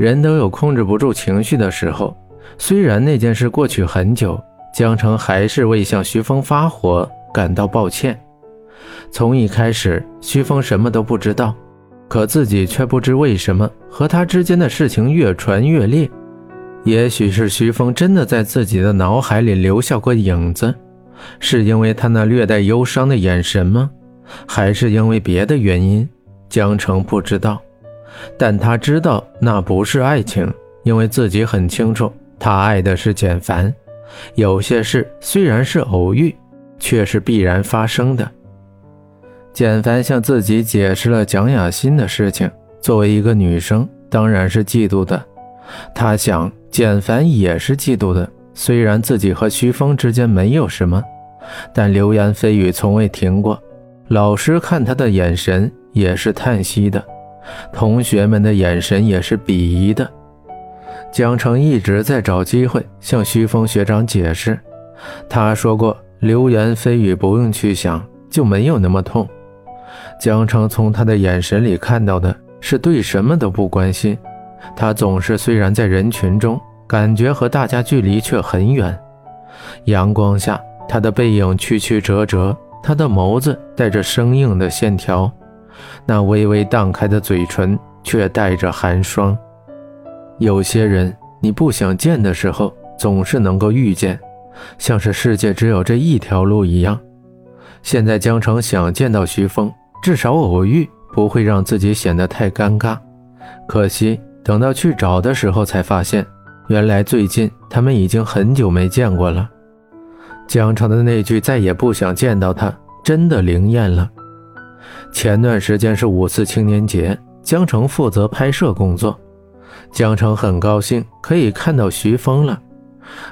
人都有控制不住情绪的时候。虽然那件事过去很久，江城还是为向徐峰发火感到抱歉。从一开始，徐峰什么都不知道，可自己却不知为什么和他之间的事情越传越烈。也许是徐峰真的在自己的脑海里留下过影子，是因为他那略带忧伤的眼神吗？还是因为别的原因？江城不知道，但他知道那不是爱情，因为自己很清楚，他爱的是简凡。有些事虽然是偶遇，却是必然发生的。简凡向自己解释了蒋雅欣的事情，作为一个女生，当然是嫉妒的。他想，简凡也是嫉妒的。虽然自己和徐峰之间没有什么，但流言蜚语从未停过。老师看他的眼神也是叹息的，同学们的眼神也是鄙夷的。江城一直在找机会向徐峰学长解释，他说过，流言蜚语不用去想，就没有那么痛。江城从他的眼神里看到的是对什么都不关心。他总是虽然在人群中，感觉和大家距离却很远。阳光下，他的背影曲曲折折，他的眸子带着生硬的线条，那微微荡开的嘴唇却带着寒霜。有些人，你不想见的时候，总是能够遇见，像是世界只有这一条路一样。现在江城想见到徐峰，至少偶遇不会让自己显得太尴尬。可惜。等到去找的时候，才发现，原来最近他们已经很久没见过了。江城的那句“再也不想见到他”真的灵验了。前段时间是五四青年节，江城负责拍摄工作，江城很高兴可以看到徐峰了。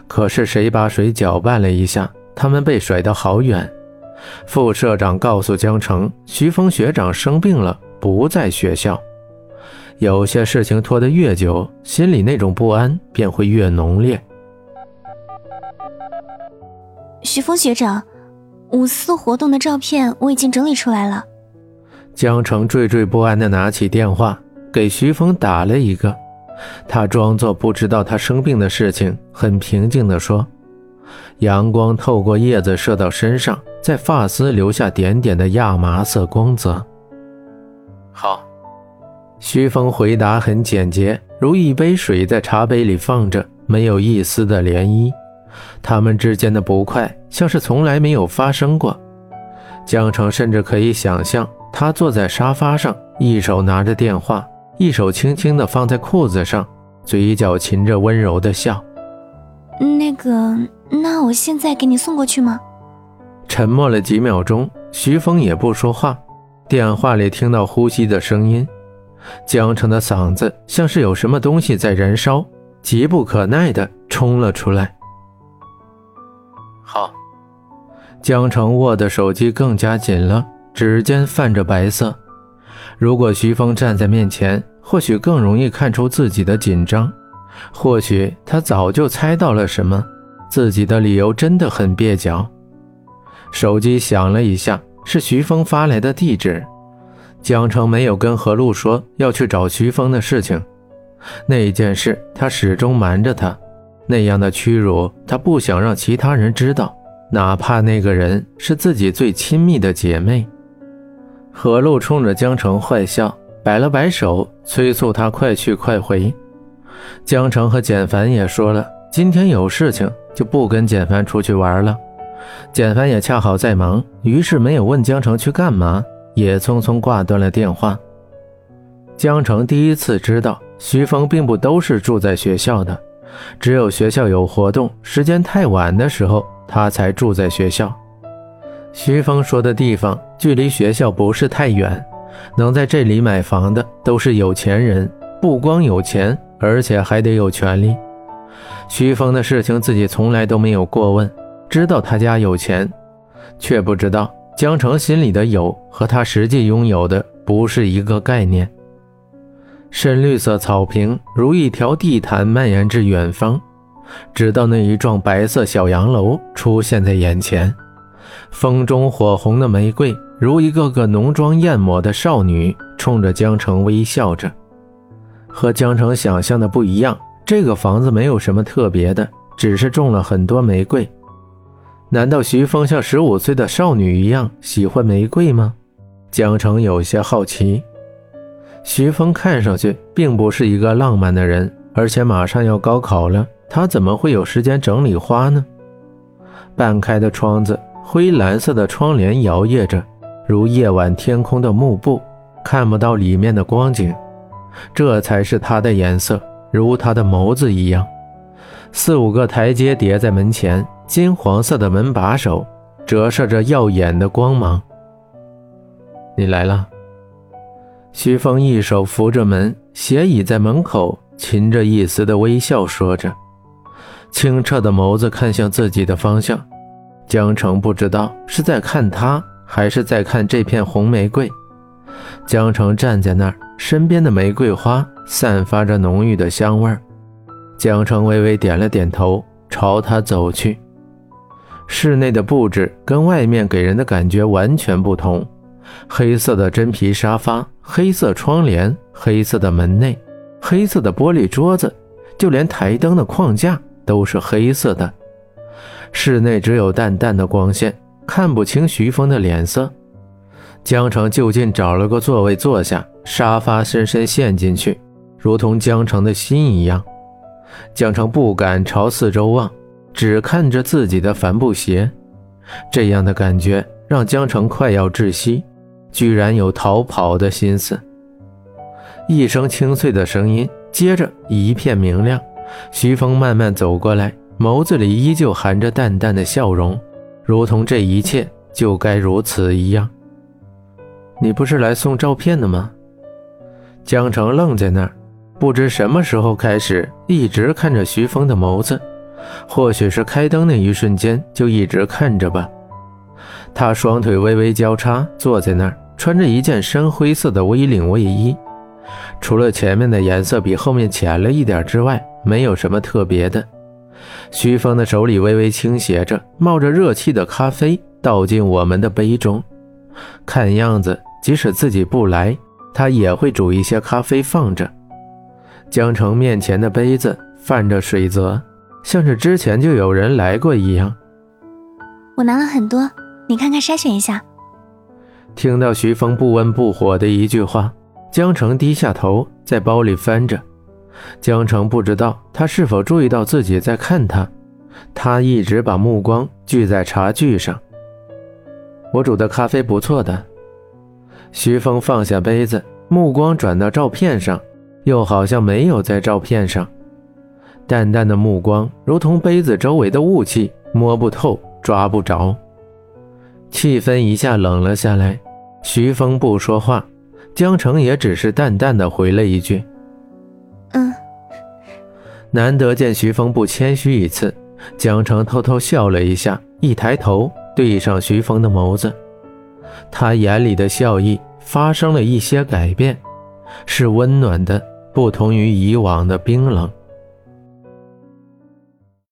可是谁把水搅拌了一下，他们被甩得好远。副社长告诉江城，徐峰学长生病了，不在学校。有些事情拖得越久，心里那种不安便会越浓烈。徐峰学长，五四活动的照片我已经整理出来了。江城惴惴不安地拿起电话给徐峰打了一个，他装作不知道他生病的事情，很平静地说：“阳光透过叶子射到身上，在发丝留下点点的亚麻色光泽。”好。徐峰回答很简洁，如一杯水在茶杯里放着，没有一丝的涟漪。他们之间的不快，像是从来没有发生过。江城甚至可以想象，他坐在沙发上，一手拿着电话，一手轻轻地放在裤子上，嘴角噙着温柔的笑。那个，那我现在给你送过去吗？沉默了几秒钟，徐峰也不说话，电话里听到呼吸的声音。江城的嗓子像是有什么东西在燃烧，急不可耐地冲了出来。好，江城握的手机更加紧了，指尖泛着白色。如果徐峰站在面前，或许更容易看出自己的紧张。或许他早就猜到了什么，自己的理由真的很蹩脚。手机响了一下，是徐峰发来的地址。江城没有跟何璐说要去找徐峰的事情，那件事他始终瞒着他，那样的屈辱他不想让其他人知道，哪怕那个人是自己最亲密的姐妹。何露冲着江城坏笑，摆了摆手，催促他快去快回。江城和简凡也说了，今天有事情就不跟简凡出去玩了。简凡也恰好在忙，于是没有问江城去干嘛。也匆匆挂断了电话。江城第一次知道，徐峰并不都是住在学校的，只有学校有活动，时间太晚的时候，他才住在学校。徐峰说的地方距离学校不是太远，能在这里买房的都是有钱人，不光有钱，而且还得有权利。徐峰的事情自己从来都没有过问，知道他家有钱，却不知道。江城心里的有和他实际拥有的不是一个概念。深绿色草坪如一条地毯蔓延至远方，直到那一幢白色小洋楼出现在眼前。风中火红的玫瑰如一个个浓妆艳抹的少女，冲着江城微笑着。和江城想象的不一样，这个房子没有什么特别的，只是种了很多玫瑰。难道徐峰像十五岁的少女一样喜欢玫瑰吗？江城有些好奇。徐峰看上去并不是一个浪漫的人，而且马上要高考了，他怎么会有时间整理花呢？半开的窗子，灰蓝色的窗帘摇曳着，如夜晚天空的幕布，看不到里面的光景。这才是他的颜色，如他的眸子一样。四五个台阶叠在门前，金黄色的门把手折射着耀眼的光芒。你来了。徐峰一手扶着门，斜倚在门口，噙着一丝的微笑，说着，清澈的眸子看向自己的方向。江城不知道是在看他，还是在看这片红玫瑰。江城站在那儿，身边的玫瑰花散发着浓郁的香味儿。江城微微点了点头，朝他走去。室内的布置跟外面给人的感觉完全不同，黑色的真皮沙发。黑色窗帘，黑色的门内，黑色的玻璃桌子，就连台灯的框架都是黑色的。室内只有淡淡的光线，看不清徐峰的脸色。江城就近找了个座位坐下，沙发深深陷进去，如同江城的心一样。江城不敢朝四周望，只看着自己的帆布鞋，这样的感觉让江城快要窒息。居然有逃跑的心思。一声清脆的声音，接着一片明亮。徐峰慢慢走过来，眸子里依旧含着淡淡的笑容，如同这一切就该如此一样。你不是来送照片的吗？江城愣在那儿，不知什么时候开始，一直看着徐峰的眸子，或许是开灯那一瞬间就一直看着吧。他双腿微微交叉，坐在那儿，穿着一件深灰色的 V 领卫衣，除了前面的颜色比后面浅了一点之外，没有什么特别的。徐峰的手里微微倾斜着，冒着热气的咖啡倒进我们的杯中。看样子，即使自己不来，他也会煮一些咖啡放着。江城面前的杯子泛着水泽，像是之前就有人来过一样。我拿了很多。你看看，筛选一下。听到徐峰不温不火的一句话，江城低下头，在包里翻着。江城不知道他是否注意到自己在看他，他一直把目光聚在茶具上。我煮的咖啡不错的。徐峰放下杯子，目光转到照片上，又好像没有在照片上。淡淡的目光，如同杯子周围的雾气，摸不透，抓不着。气氛一下冷了下来，徐峰不说话，江城也只是淡淡的回了一句：“嗯。”难得见徐峰不谦虚一次，江城偷偷笑了一下，一抬头对上徐峰的眸子，他眼里的笑意发生了一些改变，是温暖的，不同于以往的冰冷。